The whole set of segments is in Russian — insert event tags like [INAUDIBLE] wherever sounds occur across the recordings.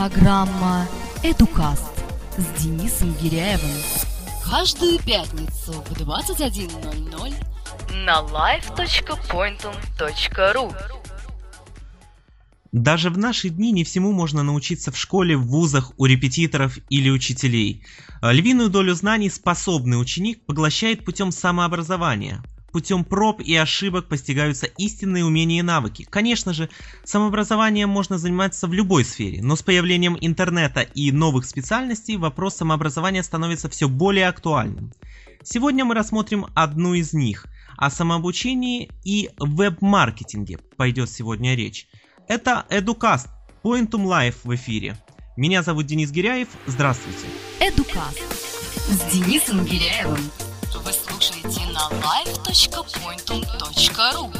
Программа «Эдукаст» с Денисом Гиряевым. Каждую пятницу в 21.00 на live.pointum.ru Даже в наши дни не всему можно научиться в школе, в вузах, у репетиторов или учителей. Львиную долю знаний способный ученик поглощает путем самообразования – Путем проб и ошибок постигаются истинные умения и навыки. Конечно же, самообразованием можно заниматься в любой сфере, но с появлением интернета и новых специальностей вопрос самообразования становится все более актуальным. Сегодня мы рассмотрим одну из них. О самообучении и веб-маркетинге пойдет сегодня речь. Это Educast, Pointum Live в эфире. Меня зовут Денис Гиряев. Здравствуйте. Educast с Денисом Гиряевым. Вы слушаете на live.pointum.ru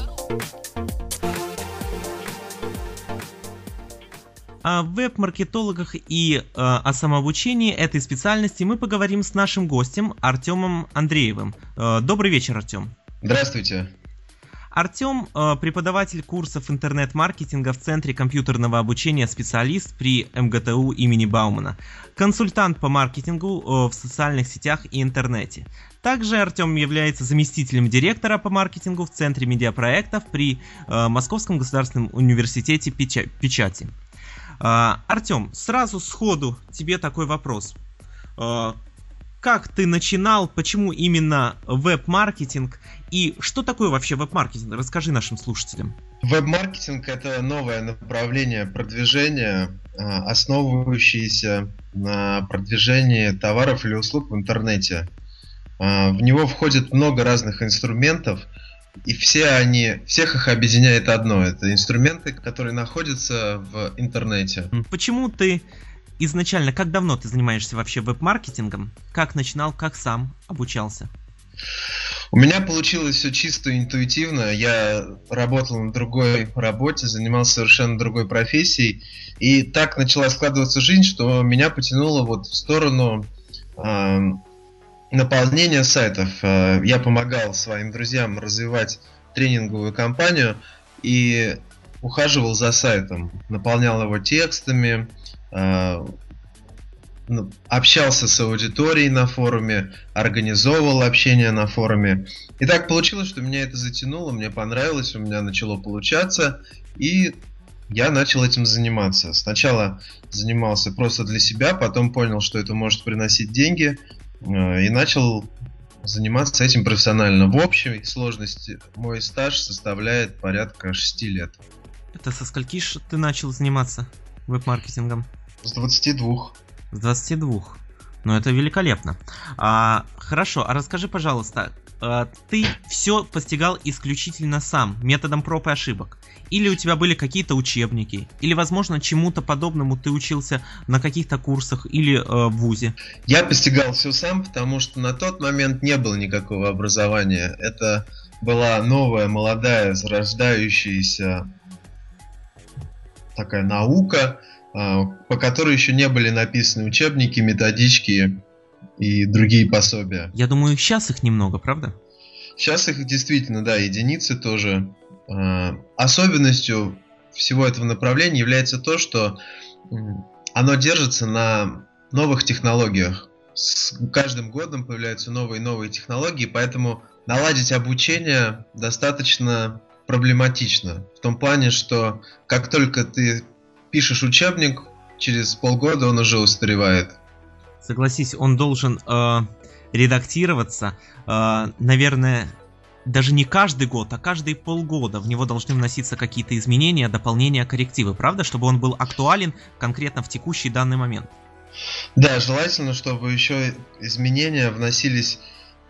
О веб-маркетологах и э, о самообучении этой специальности мы поговорим с нашим гостем Артемом Андреевым. Э, добрый вечер, Артем. Здравствуйте. Артем э, – преподаватель курсов интернет-маркетинга в Центре компьютерного обучения специалист при МГТУ имени Баумана, консультант по маркетингу э, в социальных сетях и интернете. Также Артем является заместителем директора по маркетингу в Центре медиапроектов при э, Московском государственном университете печати. Артем, сразу сходу тебе такой вопрос как ты начинал, почему именно веб-маркетинг и что такое вообще веб-маркетинг? Расскажи нашим слушателям. Веб-маркетинг это новое направление продвижения, а, основывающееся на продвижении товаров или услуг в интернете. А, в него входит много разных инструментов, и все они, всех их объединяет одно. Это инструменты, которые находятся в интернете. Почему ты изначально, как давно ты занимаешься вообще веб-маркетингом? Как начинал, как сам обучался? У меня получилось все чисто интуитивно. Я работал на другой работе, занимался совершенно другой профессией. И так начала складываться жизнь, что меня потянуло вот в сторону э, наполнения сайтов. Э, я помогал своим друзьям развивать тренинговую компанию и ухаживал за сайтом, наполнял его текстами, общался с аудиторией на форуме, организовывал общение на форуме. И так получилось, что меня это затянуло, мне понравилось, у меня начало получаться, и я начал этим заниматься. Сначала занимался просто для себя, потом понял, что это может приносить деньги, э, и начал заниматься этим профессионально. В общей сложности мой стаж составляет порядка 6 лет. Это со скольки ты начал заниматься веб-маркетингом? С 22. С 22. Ну, это великолепно. А, хорошо, а расскажи, пожалуйста, а, ты все постигал исключительно сам, методом проб и ошибок? Или у тебя были какие-то учебники? Или, возможно, чему-то подобному ты учился на каких-то курсах или э, в ВУЗе? Я постигал все сам, потому что на тот момент не было никакого образования. Это была новая, молодая, зарождающаяся такая наука, по которой еще не были написаны учебники, методички и другие пособия. Я думаю, сейчас их немного, правда? Сейчас их действительно, да, единицы тоже. А, особенностью всего этого направления является то, что оно держится на новых технологиях. С каждым годом появляются новые и новые технологии, поэтому наладить обучение достаточно проблематично. В том плане, что как только ты пишешь учебник, через полгода он уже устаревает. Согласись, он должен э, редактироваться, э, наверное, даже не каждый год, а каждые полгода в него должны вноситься какие-то изменения, дополнения, коррективы, правда, чтобы он был актуален конкретно в текущий данный момент. Да, желательно, чтобы еще изменения вносились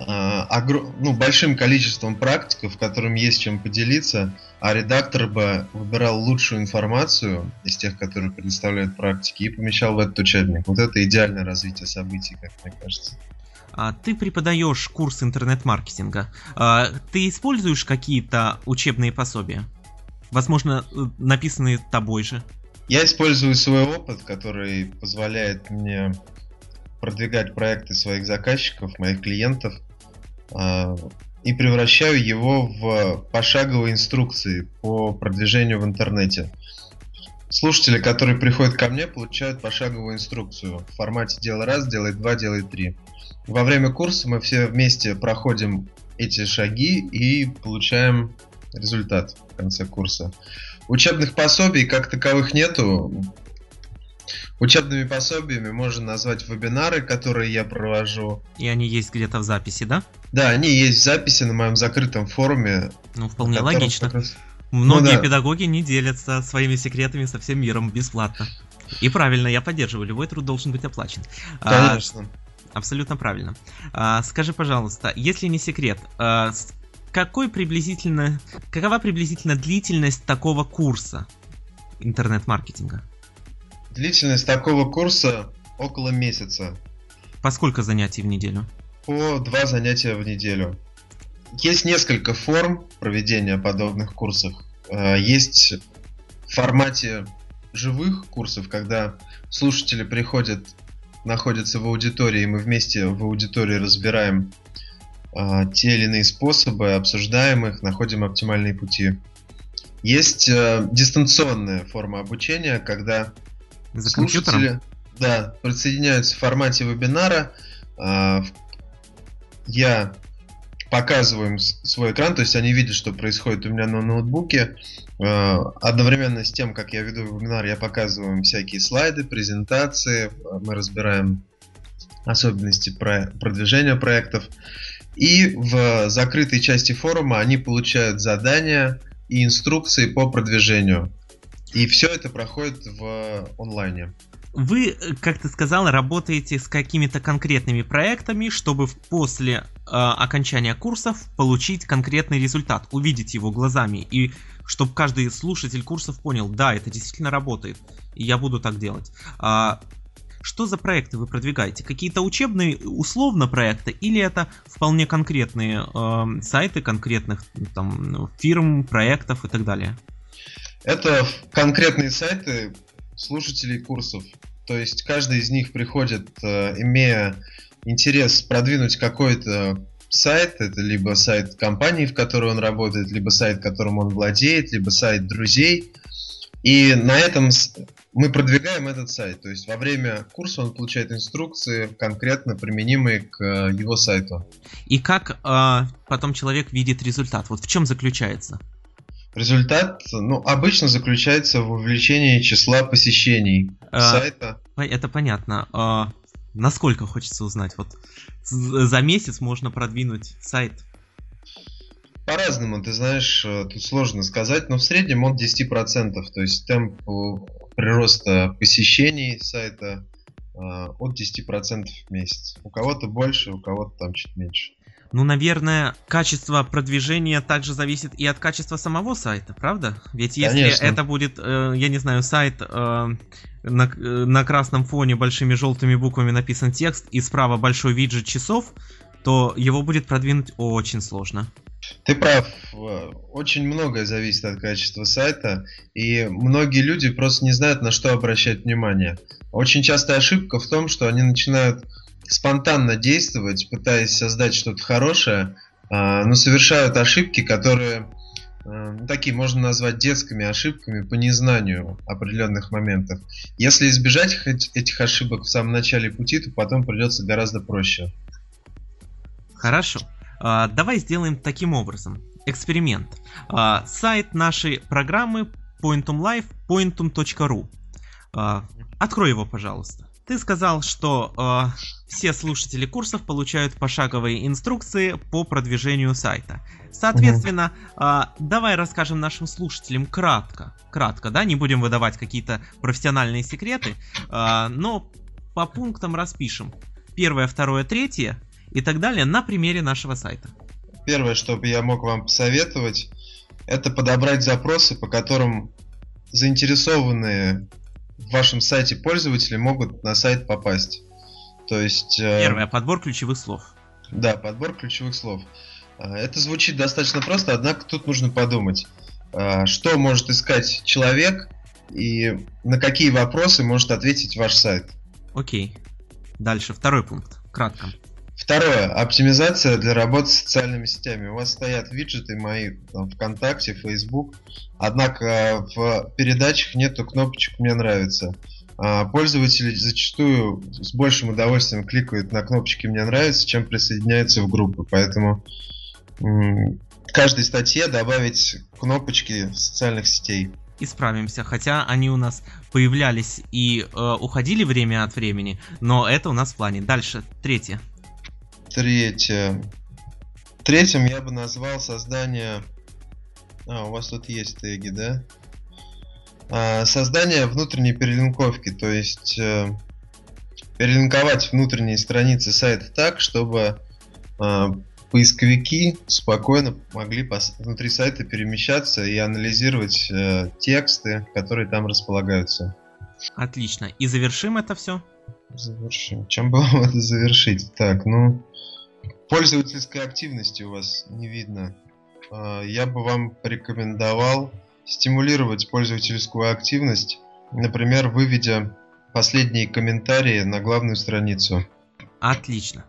Э, огр... ну, большим количеством практиков, которым есть чем поделиться, а редактор бы выбирал лучшую информацию из тех, которые предоставляют практики, и помещал в этот учебник. Вот это идеальное развитие событий, как мне кажется. А ты преподаешь курс интернет-маркетинга. А, ты используешь какие-то учебные пособия? Возможно, э, написанные тобой же? Я использую свой опыт, который позволяет мне продвигать проекты своих заказчиков, моих клиентов – и превращаю его в пошаговые инструкции по продвижению в интернете. слушатели, которые приходят ко мне, получают пошаговую инструкцию в формате «делай раз, делай два, делай три». Во время курса мы все вместе проходим эти шаги и получаем результат в конце курса. Учебных пособий как таковых нету. Учебными пособиями можно назвать вебинары, которые я провожу. И они есть где-то в записи, да? Да, они есть в записи на моем закрытом форуме. Ну, вполне логично. Раз... Многие ну, да. педагоги не делятся своими секретами со всем миром бесплатно. И правильно, я поддерживаю, любой труд должен быть оплачен. А, Конечно. А, абсолютно правильно. А, скажи, пожалуйста, если не секрет, а, какой приблизительно, какова приблизительно длительность такого курса интернет-маркетинга? Длительность такого курса около месяца. По сколько занятий в неделю? По два занятия в неделю. Есть несколько форм проведения подобных курсов. Э, есть в формате живых курсов, когда слушатели приходят, находятся в аудитории, и мы вместе в аудитории разбираем а, те или иные способы, обсуждаем их, находим оптимальные пути. Есть а, дистанционная форма обучения, когда За слушатели да, присоединяются в формате вебинара. А, я показываю им свой экран, то есть они видят, что происходит у меня на ноутбуке. Одновременно с тем, как я веду вебинар, я показываю им всякие слайды, презентации, мы разбираем особенности продвижения проектов. И в закрытой части форума они получают задания и инструкции по продвижению. И все это проходит в онлайне. Вы, как ты сказал, работаете с какими-то конкретными проектами, чтобы после э, окончания курсов получить конкретный результат, увидеть его глазами, и чтобы каждый слушатель курсов понял, да, это действительно работает, и я буду так делать. А, что за проекты вы продвигаете? Какие-то учебные условно проекты или это вполне конкретные э, сайты конкретных там фирм, проектов и так далее? Это конкретные сайты слушателей курсов. То есть каждый из них приходит, э, имея интерес продвинуть какой-то сайт, это либо сайт компании, в которой он работает, либо сайт, которым он владеет, либо сайт друзей. И на этом мы продвигаем этот сайт. То есть во время курса он получает инструкции, конкретно применимые к э, его сайту. И как э, потом человек видит результат? Вот в чем заключается? Результат, ну, обычно заключается в увеличении числа посещений а, сайта. Это понятно. А, насколько хочется узнать? Вот за месяц можно продвинуть сайт по-разному, ты знаешь, э, тут сложно сказать, но в среднем он 10%, то есть темп прироста посещений сайта э, от 10% в месяц. У кого-то больше, у кого-то там чуть меньше. Ну, наверное, качество продвижения также зависит и от качества самого сайта, правда? Ведь если Конечно. это будет, э, я не знаю, сайт э, на, э, на красном фоне большими желтыми буквами написан текст и справа большой виджет часов, то его будет продвинуть очень сложно. Ты прав. Очень многое зависит от качества сайта, и многие люди просто не знают, на что обращать внимание. Очень частая ошибка в том, что они начинают спонтанно действовать, пытаясь создать что-то хорошее, а, но совершают ошибки, которые а, ну, такие можно назвать детскими ошибками по незнанию определенных моментов. Если избежать этих ошибок в самом начале пути, то потом придется гораздо проще. Хорошо. А, давай сделаем таким образом. Эксперимент. Сайт нашей программы Pointum Live pointum.ru. А, открой его, пожалуйста. Ты сказал, что э, все слушатели курсов получают пошаговые инструкции по продвижению сайта. Соответственно, э, давай расскажем нашим слушателям кратко, кратко, да, не будем выдавать какие-то профессиональные секреты, э, но по пунктам распишем. Первое, второе, третье и так далее на примере нашего сайта. Первое, что бы я мог вам посоветовать, это подобрать запросы, по которым заинтересованные в вашем сайте пользователи могут на сайт попасть. То есть... Э, Первое, подбор ключевых слов. Да, подбор ключевых слов. Э, это звучит достаточно просто, однако тут нужно подумать, э, что может искать человек и на какие вопросы может ответить ваш сайт. Окей. Дальше, второй пункт, кратко. Второе. Оптимизация для работы с социальными сетями. У вас стоят виджеты мои там, ВКонтакте, Facebook, однако в передачах нету кнопочек «Мне нравится». А пользователи зачастую с большим удовольствием кликают на кнопочки «Мне нравится», чем присоединяются в группы. Поэтому в каждой статье добавить кнопочки социальных сетей исправимся, хотя они у нас появлялись и э, уходили время от времени, но это у нас в плане. Дальше, третье. Третье. Третьим я бы назвал создание... А, у вас тут есть теги, да? А, создание внутренней перелинковки, то есть э, перелинковать внутренние страницы сайта так, чтобы э, поисковики спокойно могли внутри сайта перемещаться и анализировать э, тексты, которые там располагаются. Отлично. И завершим это все? Завершим. Чем было это [LAUGHS] завершить? Так, ну... Пользовательской активности у вас не видно. А, я бы вам порекомендовал стимулировать пользовательскую активность, например, выведя последние комментарии на главную страницу. Отлично.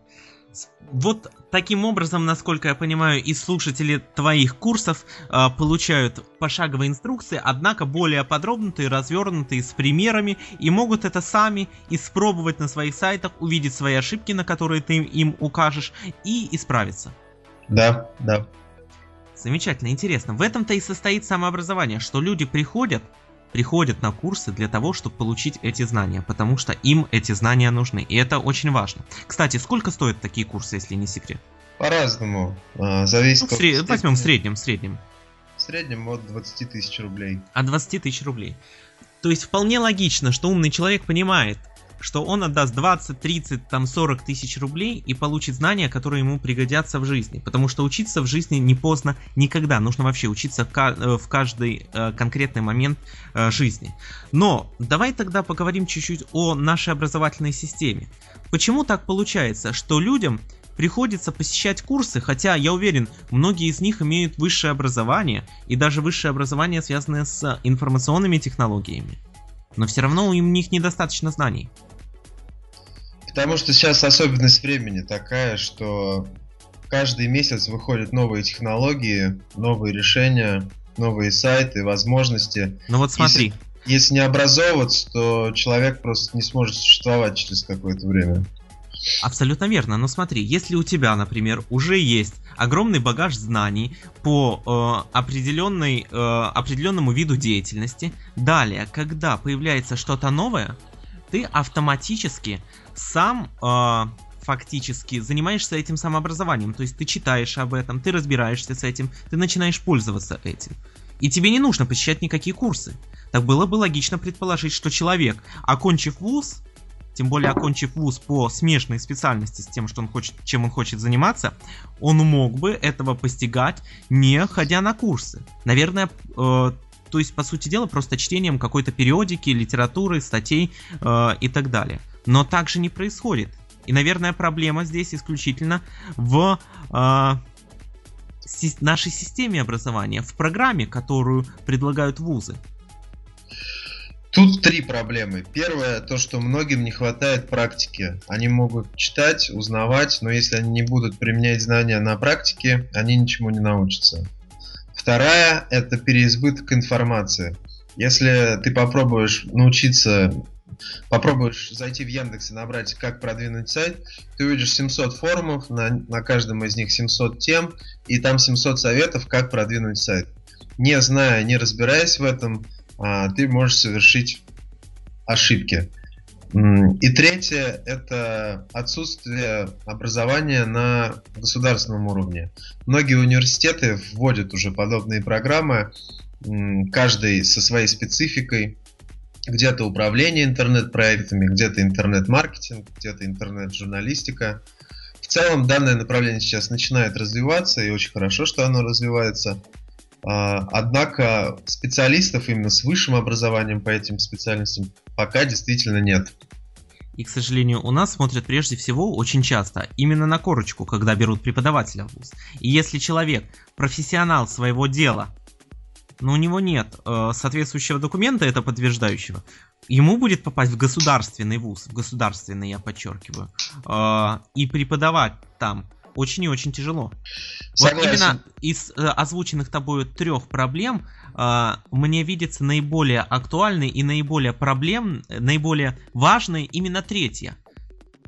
Вот таким образом, насколько я понимаю, и слушатели твоих курсов э, получают пошаговые инструкции, однако более подробные, развернутые, с примерами, и могут это сами испробовать на своих сайтах, увидеть свои ошибки, на которые ты им укажешь, и исправиться. Да, да. Замечательно, интересно. В этом-то и состоит самообразование, что люди приходят, приходят на курсы для того, чтобы получить эти знания, потому что им эти знания нужны, и это очень важно. Кстати, сколько стоят такие курсы, если не секрет? По-разному, а, зависит ну, сред... Возьмем в среднем, в среднем. В среднем от 20 тысяч рублей. От 20 тысяч рублей. То есть вполне логично, что умный человек понимает, что он отдаст 20, 30, там 40 тысяч рублей и получит знания, которые ему пригодятся в жизни. Потому что учиться в жизни не поздно никогда. Нужно вообще учиться в, э, каждый э, конкретный момент э, жизни. Но давай тогда поговорим чуть-чуть о нашей образовательной системе. Почему так получается, что людям приходится посещать курсы, хотя я уверен, многие из них имеют высшее образование и даже высшее образование, связанное с информационными технологиями. Но все равно у них недостаточно знаний. Потому что сейчас особенность времени такая, что каждый месяц выходят новые технологии, новые решения, новые сайты, возможности. Ну вот смотри. Если, если не образовываться, то человек просто не сможет существовать через какое-то время. Абсолютно верно, но смотри, если у тебя, например, уже есть огромный багаж знаний по э, определенной, э, определенному виду деятельности, далее, когда появляется что-то новое, ты автоматически сам э, фактически занимаешься этим самообразованием. То есть ты читаешь об этом, ты разбираешься с этим, ты начинаешь пользоваться этим. И тебе не нужно посещать никакие курсы. Так было бы логично предположить, что человек, окончив вуз, тем более окончив вуз по смежной специальности с тем, что он хочет, чем он хочет заниматься, он мог бы этого постигать, не ходя на курсы. Наверное, э, то есть, по сути дела, просто чтением какой-то периодики, литературы, статей э, и так далее. Но так же не происходит. И, наверное, проблема здесь исключительно в э, си- нашей системе образования, в программе, которую предлагают вузы. Тут три проблемы. Первое, то, что многим не хватает практики. Они могут читать, узнавать, но если они не будут применять знания на практике, они ничему не научатся. Вторая – это переизбыток информации. Если ты попробуешь научиться, попробуешь зайти в Яндекс и набрать «Как продвинуть сайт», ты увидишь 700 форумов, на, на каждом из них 700 тем, и там 700 советов, как продвинуть сайт. Не зная, не разбираясь в этом, а, ты можешь совершить ошибки. И третье – это отсутствие образования на государственном уровне. Многие университеты вводят уже подобные программы, каждый со своей спецификой. Где-то управление интернет-проектами, где-то интернет-маркетинг, где-то интернет-журналистика. В целом данное направление сейчас начинает развиваться, и очень хорошо, что оно развивается. А, однако специалистов именно с высшим образованием по этим специальностям пока действительно нет. И, к сожалению, у нас смотрят прежде всего очень часто именно на корочку, когда берут преподавателя в ВУЗ. И если человек профессионал своего дела, но у него нет э, соответствующего документа, это подтверждающего, ему будет попасть в государственный вуз, в государственный, я подчеркиваю, э, и преподавать там очень и очень тяжело. Согласен. Вот именно из э, озвученных тобой трех проблем э, мне видится наиболее актуальной и наиболее проблем, наиболее важной именно третья.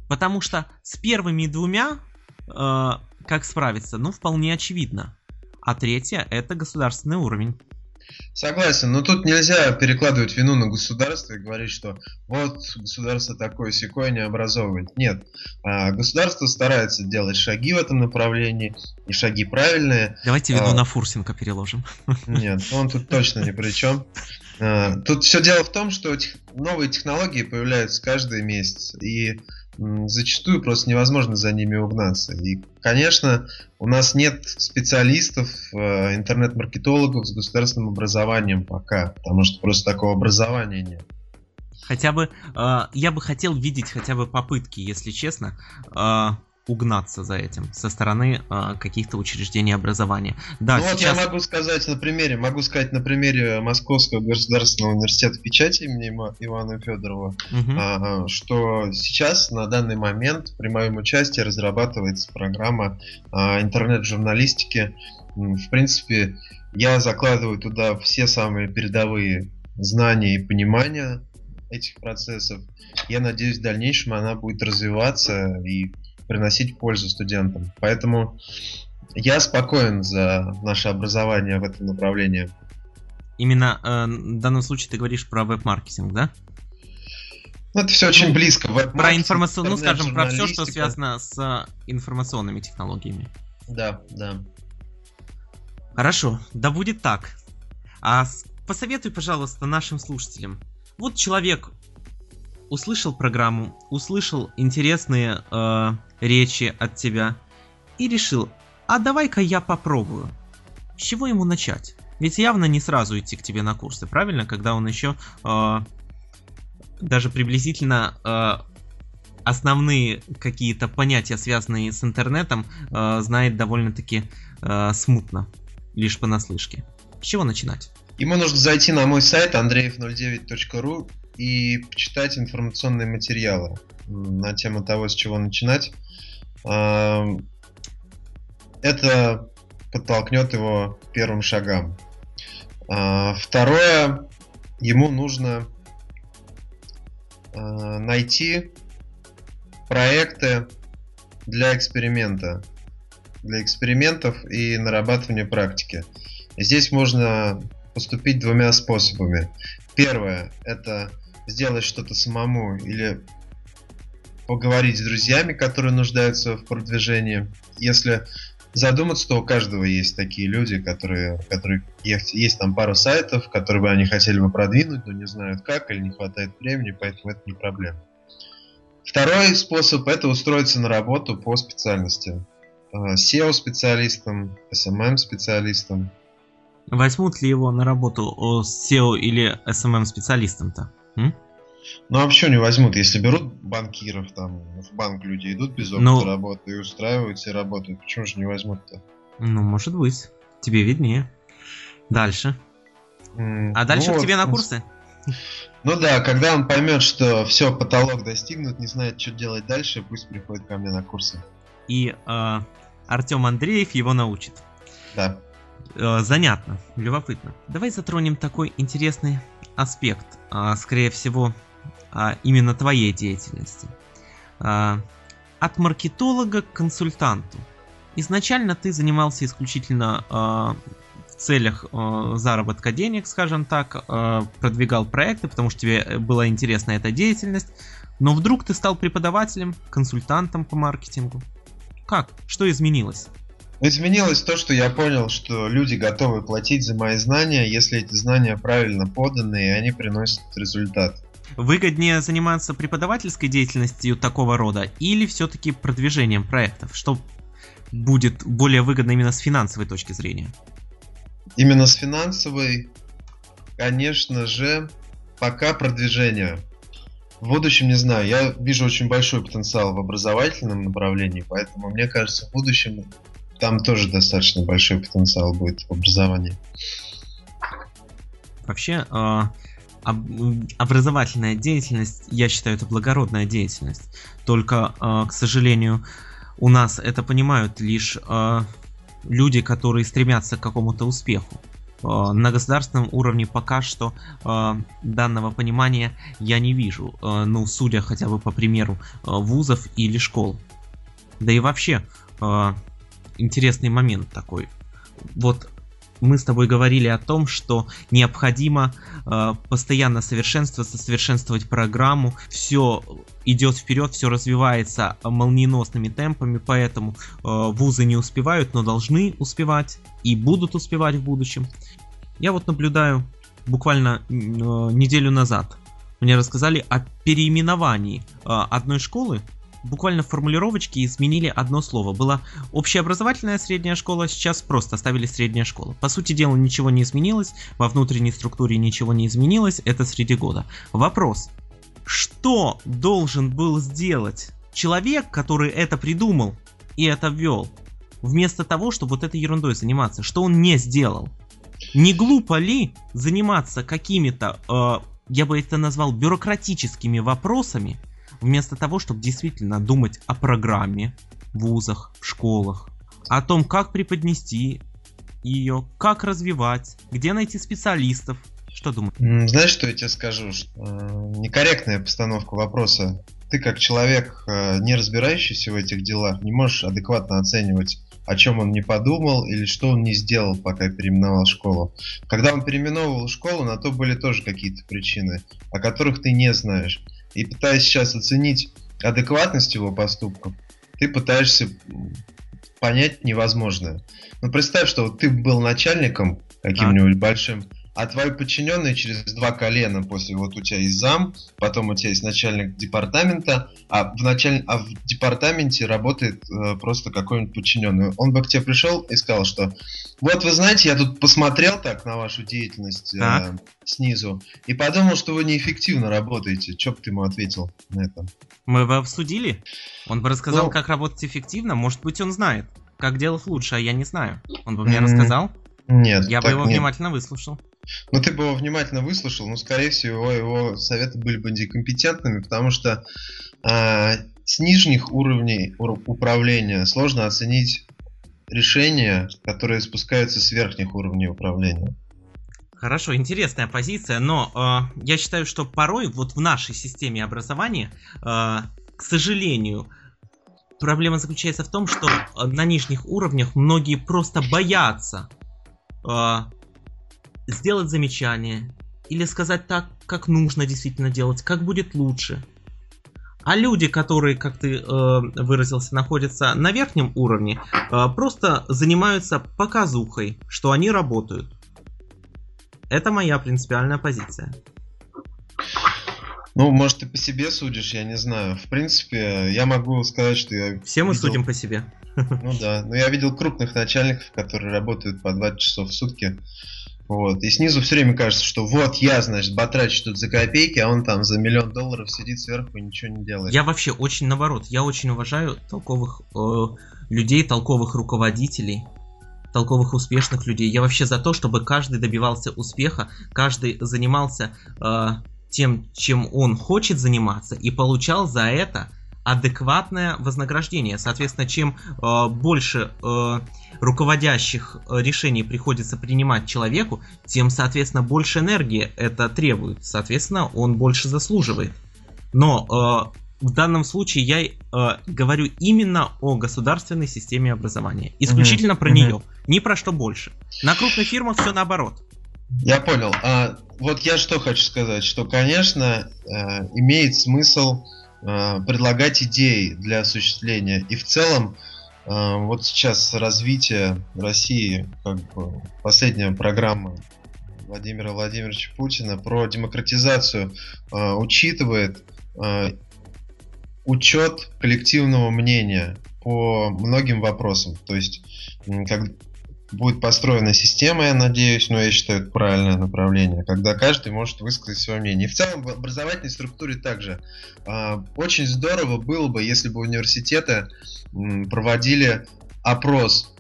Потому что с первыми двумя э, как справиться, ну вполне очевидно. А третья это государственный уровень. Согласен, но тут нельзя перекладывать вину на государство и говорить, что вот государство такое секое не образовывает. Нет, а, государство старается делать шаги в этом направлении, и шаги правильные. Давайте вину а, на Фурсенко переложим. Нет, он тут точно ни при чем. А, тут все дело в том, что новые технологии появляются каждый месяц, и зачастую просто невозможно за ними угнаться. И, конечно, у нас нет специалистов, э, интернет-маркетологов с государственным образованием пока, потому что просто такого образования нет. Хотя бы, э, я бы хотел видеть хотя бы попытки, если честно, э, угнаться за этим со стороны э, каких-то учреждений образования. Да, ну сейчас... вот я могу сказать на примере, могу сказать на примере Московского государственного университета печати имени Ивана Федорова, угу. э, что сейчас на данный момент при моем участии разрабатывается программа э, интернет-журналистики. В принципе, я закладываю туда все самые передовые знания и понимания этих процессов. Я надеюсь, в дальнейшем она будет развиваться и приносить пользу студентам. Поэтому я спокоен за наше образование в этом направлении. Именно э, в данном случае ты говоришь про веб-маркетинг, да? Ну, это все очень близко. Про информацию, ну, скажем, про все, что связано с информационными технологиями. Да, да. Хорошо, да будет так. А посоветуй, пожалуйста, нашим слушателям. Вот человек услышал программу, услышал интересные э, речи от тебя и решил, а давай-ка я попробую. С чего ему начать? Ведь явно не сразу идти к тебе на курсы, правильно? Когда он еще э, даже приблизительно э, основные какие-то понятия, связанные с интернетом, э, знает довольно-таки э, смутно, лишь понаслышке. С чего начинать? Ему нужно зайти на мой сайт andreев09.ru и почитать информационные материалы на тему того, с чего начинать. Это подтолкнет его к первым шагам. А, второе, ему нужно а, найти проекты для эксперимента, для экспериментов и нарабатывания практики. здесь можно поступить двумя способами. Первое – это сделать что-то самому или поговорить с друзьями, которые нуждаются в продвижении. Если задуматься, то у каждого есть такие люди, которые, которые есть, есть там пару сайтов, которые бы они хотели бы продвинуть, но не знают как или не хватает времени, поэтому это не проблема. Второй способ это устроиться на работу по специальности. Э, SEO-специалистом, SMM-специалистом. Возьмут ли его на работу SEO или SMM-специалистом-то? Ну а почему не возьмут, если берут банкиров, там, в банк люди идут без опыта ну, работы и устраиваются и работают, почему же не возьмут-то? Ну, может быть. Тебе виднее. Дальше. Mm, а дальше ну, к тебе на курсы? [LAUGHS] Ну да, когда он поймет, что все, потолок достигнут, не знает, что делать дальше, пусть приходит ко мне на курсы. И э, Артем Андреев его научит. Да. Э, занятно, любопытно. Давай затронем такой интересный аспект, э, скорее всего, а, именно твоей деятельности. А, от маркетолога к консультанту. Изначально ты занимался исключительно а, в целях заработка денег, скажем так, продвигал проекты, потому что тебе была интересна эта деятельность, но вдруг ты стал преподавателем, консультантом по маркетингу. Как? Что изменилось? Изменилось то, что я понял, что люди готовы платить за мои знания, если эти знания правильно поданы и они приносят результат выгоднее заниматься преподавательской деятельностью такого рода или все-таки продвижением проектов? Что будет более выгодно именно с финансовой точки зрения? Именно с финансовой, конечно же, пока продвижение. В будущем не знаю, я вижу очень большой потенциал в образовательном направлении, поэтому мне кажется, в будущем там тоже достаточно большой потенциал будет в образовании. Вообще, а, образовательная деятельность, я считаю, это благородная деятельность. Только, к сожалению, у нас это понимают лишь люди, которые стремятся к какому-то успеху. На государственном уровне пока что данного понимания я не вижу, ну, судя хотя бы по примеру вузов или школ. Да и вообще, интересный момент такой. Вот мы с тобой говорили о том, что необходимо э, постоянно совершенствоваться, совершенствовать программу, все идет вперед, все развивается молниеносными темпами, поэтому э, вузы не успевают, но должны успевать и будут успевать в будущем. Я вот наблюдаю буквально э, неделю назад. Мне рассказали о переименовании э, одной школы буквально в формулировочке изменили одно слово. Была общеобразовательная средняя школа, сейчас просто оставили средняя школа. По сути дела ничего не изменилось, во внутренней структуре ничего не изменилось, это среди года. Вопрос. Что должен был сделать человек, который это придумал и это ввел, вместо того, чтобы вот этой ерундой заниматься? Что он не сделал? Не глупо ли заниматься какими-то, э, я бы это назвал, бюрократическими вопросами, вместо того, чтобы действительно думать о программе в вузах, в школах, о том, как преподнести ее, как развивать, где найти специалистов. Что думаешь? Знаешь, что я тебе скажу? Э, некорректная постановка вопроса. Ты как человек, э, не разбирающийся в этих делах, не можешь адекватно оценивать о чем он не подумал или что он не сделал, пока переименовал школу. Когда он переименовывал школу, на то были тоже какие-то причины, о которых ты не знаешь и пытаясь сейчас оценить адекватность его поступков, ты пытаешься понять невозможное. Ну представь, что вот ты был начальником каким-нибудь а. большим, а твои подчиненные через два колена после вот у тебя есть зам, потом у тебя есть начальник департамента, а в, началь... а в департаменте работает э, просто какой-нибудь подчиненный. Он бы к тебе пришел и сказал, что вот вы знаете, я тут посмотрел так на вашу деятельность э, снизу и подумал, что вы неэффективно работаете. Че бы ты ему ответил на это? Мы бы обсудили. Он бы рассказал, ну, как работать эффективно. Может быть, он знает, как делать лучше, а я не знаю. Он бы мне рассказал. Нет. Я бы его нет. внимательно выслушал. Ну, ты бы его внимательно выслушал, но, скорее всего, его советы были бы некомпетентными, потому что э, с нижних уровней управления сложно оценить решения, которые спускаются с верхних уровней управления. Хорошо, интересная позиция, но э, я считаю, что порой вот в нашей системе образования, э, к сожалению, проблема заключается в том, что на нижних уровнях многие просто боятся э, сделать замечание или сказать так, как нужно действительно делать, как будет лучше. А люди, которые, как ты э, выразился, находятся на верхнем уровне, э, просто занимаются показухой, что они работают. Это моя принципиальная позиция. Ну, может, ты по себе судишь, я не знаю. В принципе, я могу сказать, что я... Все мы видел... судим по себе. Ну да, но я видел крупных начальников, которые работают по 20 часов в сутки. Вот. И снизу все время кажется, что вот я, значит, батрачу тут за копейки, а он там за миллион долларов сидит сверху и ничего не делает. Я вообще очень наоборот, я очень уважаю толковых э, людей, толковых руководителей, толковых успешных людей. Я вообще за то, чтобы каждый добивался успеха, каждый занимался э, тем, чем он хочет заниматься и получал за это адекватное вознаграждение. Соответственно, чем э, больше э, руководящих э, решений приходится принимать человеку, тем, соответственно, больше энергии это требует. Соответственно, он больше заслуживает. Но э, в данном случае я э, говорю именно о государственной системе образования. Исключительно mm-hmm. про mm-hmm. нее. Ни про что больше. На крупных фирмах все наоборот. Я понял. А, вот я что хочу сказать, что, конечно, э, имеет смысл Э, предлагать идеи для осуществления. И в целом, э, вот сейчас развитие России, как бы последняя программа Владимира Владимировича Путина про демократизацию э, учитывает учет коллективного мнения по многим вопросам. То есть, как, будет построена система, я надеюсь, но я считаю, это правильное направление, когда каждый может высказать свое мнение. И в целом в образовательной структуре также. А, очень здорово было бы, если бы университеты проводили опрос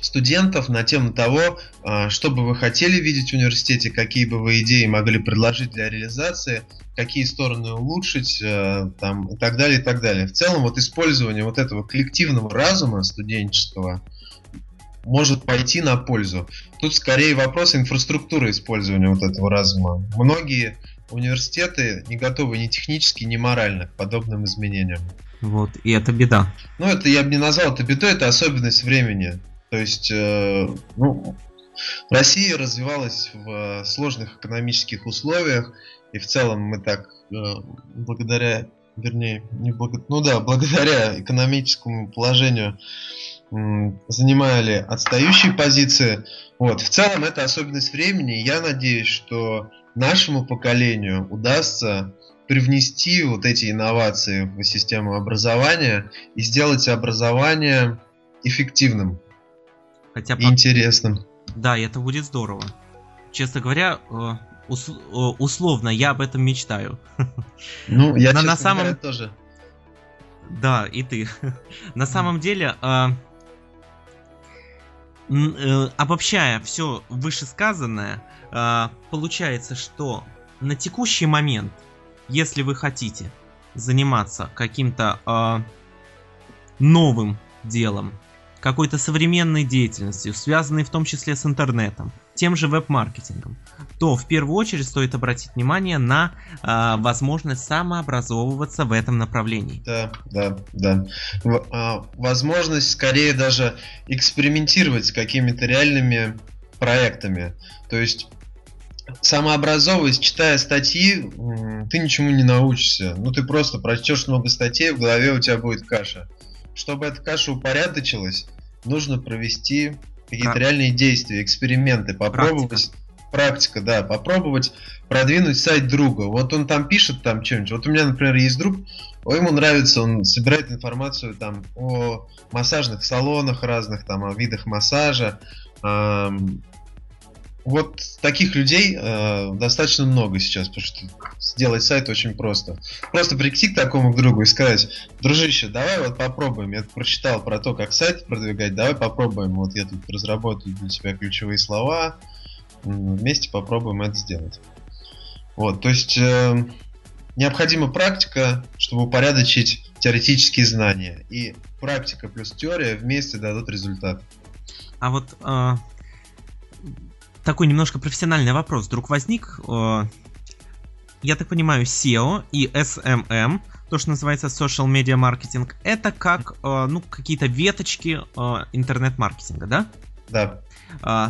студентов на тему того, а, что бы вы хотели видеть в университете, какие бы вы идеи могли предложить для реализации, какие стороны улучшить, э, там, и так далее, и так далее. В целом, вот использование вот этого коллективного разума студенческого может пойти на пользу. Тут скорее вопрос инфраструктуры использования вот этого разума. Многие университеты не готовы ни технически, ни морально к подобным изменениям. Вот, и это беда. Ну, это я бы не назвал это бедой, это особенность времени. То есть, э, ну, Россия развивалась в э, сложных экономических условиях, и в целом мы так, э, благодаря, вернее, не благо, ну да, благодаря экономическому положению занимали отстающие позиции. Вот, в целом это особенность времени. Я надеюсь, что нашему поколению удастся привнести вот эти инновации в систему образования и сделать образование эффективным Хотя и интересным. Да, это будет здорово. Честно говоря, э, ус- э, условно я об этом мечтаю. [LAUGHS] Ну, я, Но честно на самом- говоря, тоже. Да, и ты. [LAUGHS] На самом деле, э, обобщая все вышесказанное, э, получается, что на текущий момент, если вы хотите заниматься каким-то э, новым делом, какой-то современной деятельностью, связанной в том числе с интернетом, тем же веб-маркетингом, то в первую очередь стоит обратить внимание на э, возможность самообразовываться в этом направлении. Да, да, да. В- а, возможность скорее даже экспериментировать с какими-то реальными проектами. То есть самообразовываясь, читая статьи, ты ничему не научишься. Ну, ты просто прочтешь много статей, в голове у тебя будет каша. Чтобы эта каша упорядочилась, нужно провести какие-то реальные действия, эксперименты, попробовать. Практика, да, попробовать продвинуть сайт друга. Вот он там пишет там что-нибудь. Вот у меня, например, есть друг, ему нравится, он собирает информацию там о массажных салонах разных, там о видах массажа. Вот таких людей э, достаточно много сейчас, потому что сделать сайт очень просто. Просто прийти к такому другу и сказать, дружище, давай вот попробуем. Я прочитал про то, как сайт продвигать, давай попробуем. Вот я тут разработаю для тебя ключевые слова. Вместе попробуем это сделать. Вот, то есть э, необходима практика, чтобы упорядочить теоретические знания. И практика плюс теория вместе дадут результат. А вот э, такой немножко профессиональный вопрос вдруг возник. Э, я так понимаю, SEO и SMM, то, что называется Social Media Marketing, это как, э, ну, какие-то веточки э, интернет-маркетинга, да? Да.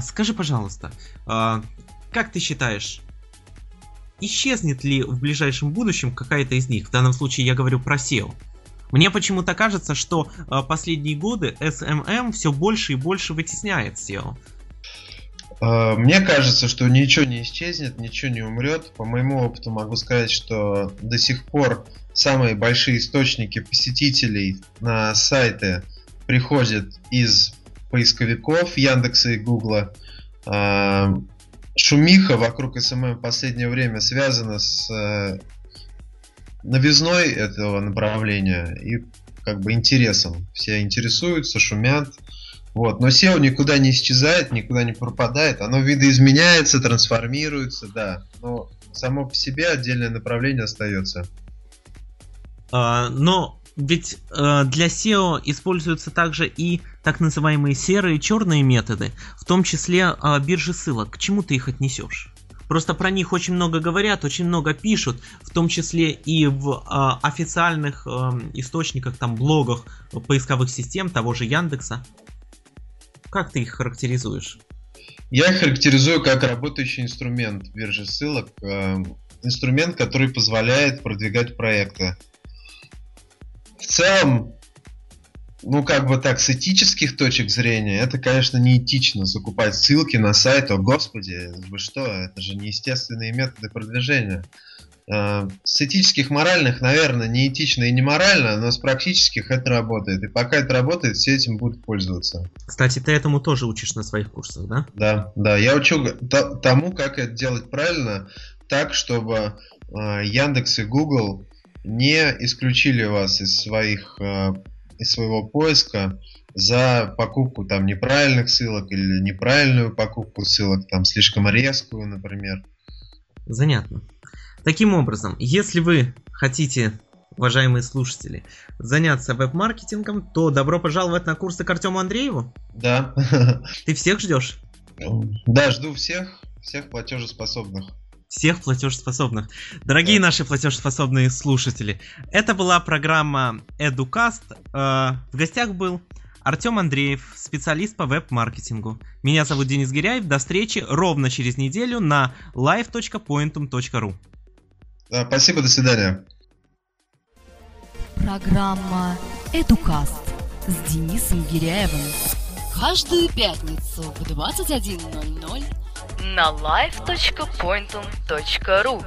Скажи, пожалуйста, как ты считаешь, исчезнет ли в ближайшем будущем какая-то из них? В данном случае я говорю про SEO. Мне почему-то кажется, что последние годы SMM все больше и больше вытесняет SEO. Э, Мне кажется, что ничего не исчезнет, ничего не умрет. По моему опыту могу сказать, что до сих пор самые большие источники посетителей на сайты приходят из поисковиков Яндекса и Гугла. Э, Шумиха вокруг SMM в последнее время связана с э, новизной этого направления и как бы интересом. Все интересуются, шумят. Вот. Но SEO никуда не исчезает, никуда не пропадает. Оно видоизменяется, трансформируется, да. Но само по себе отдельное направление остается. А, но ведь э, для SEO используются также и так называемые серые и черные методы, в том числе э, биржи ссылок. К чему ты их отнесешь? Просто про них очень много говорят, очень много пишут, в том числе и в э, официальных э, источниках, там, блогах э, поисковых систем того же Яндекса. Как ты их характеризуешь? Я их характеризую как работающий инструмент биржи ссылок. э, инструмент, который позволяет продвигать проекты. В целом, ну как бы так, с этических точек зрения, это, конечно, неэтично закупать ссылки на сайт. О, господи, вы что, это же неестественные методы продвижения. Э, С этических, моральных, наверное, неэтично и не морально, но с практических это работает. И пока это работает, все этим будут пользоваться. Кстати, ты этому тоже учишь на своих курсах, да? Да, да, я учу тому, как это делать правильно, так, чтобы э, Яндекс и Google не исключили вас из своих э, из своего поиска за покупку там неправильных ссылок или неправильную покупку ссылок, там слишком резкую, например. Занятно. Таким образом, если вы хотите, уважаемые слушатели, заняться веб-маркетингом, то добро пожаловать на курсы к Артему Андрееву. Да. [LAUGHS] Ты всех ждешь? Да, жду всех, всех платежеспособных всех платежеспособных. Дорогие да. наши платежеспособные слушатели, это была программа Educast. Э, в гостях был Артем Андреев, специалист по веб-маркетингу. Меня зовут Денис Гиряев. До встречи ровно через неделю на live.pointum.ru. Да, спасибо, до свидания. Программа Educast с Денисом Гиряевым. Каждую пятницу в 21.00 на live.pointum.ru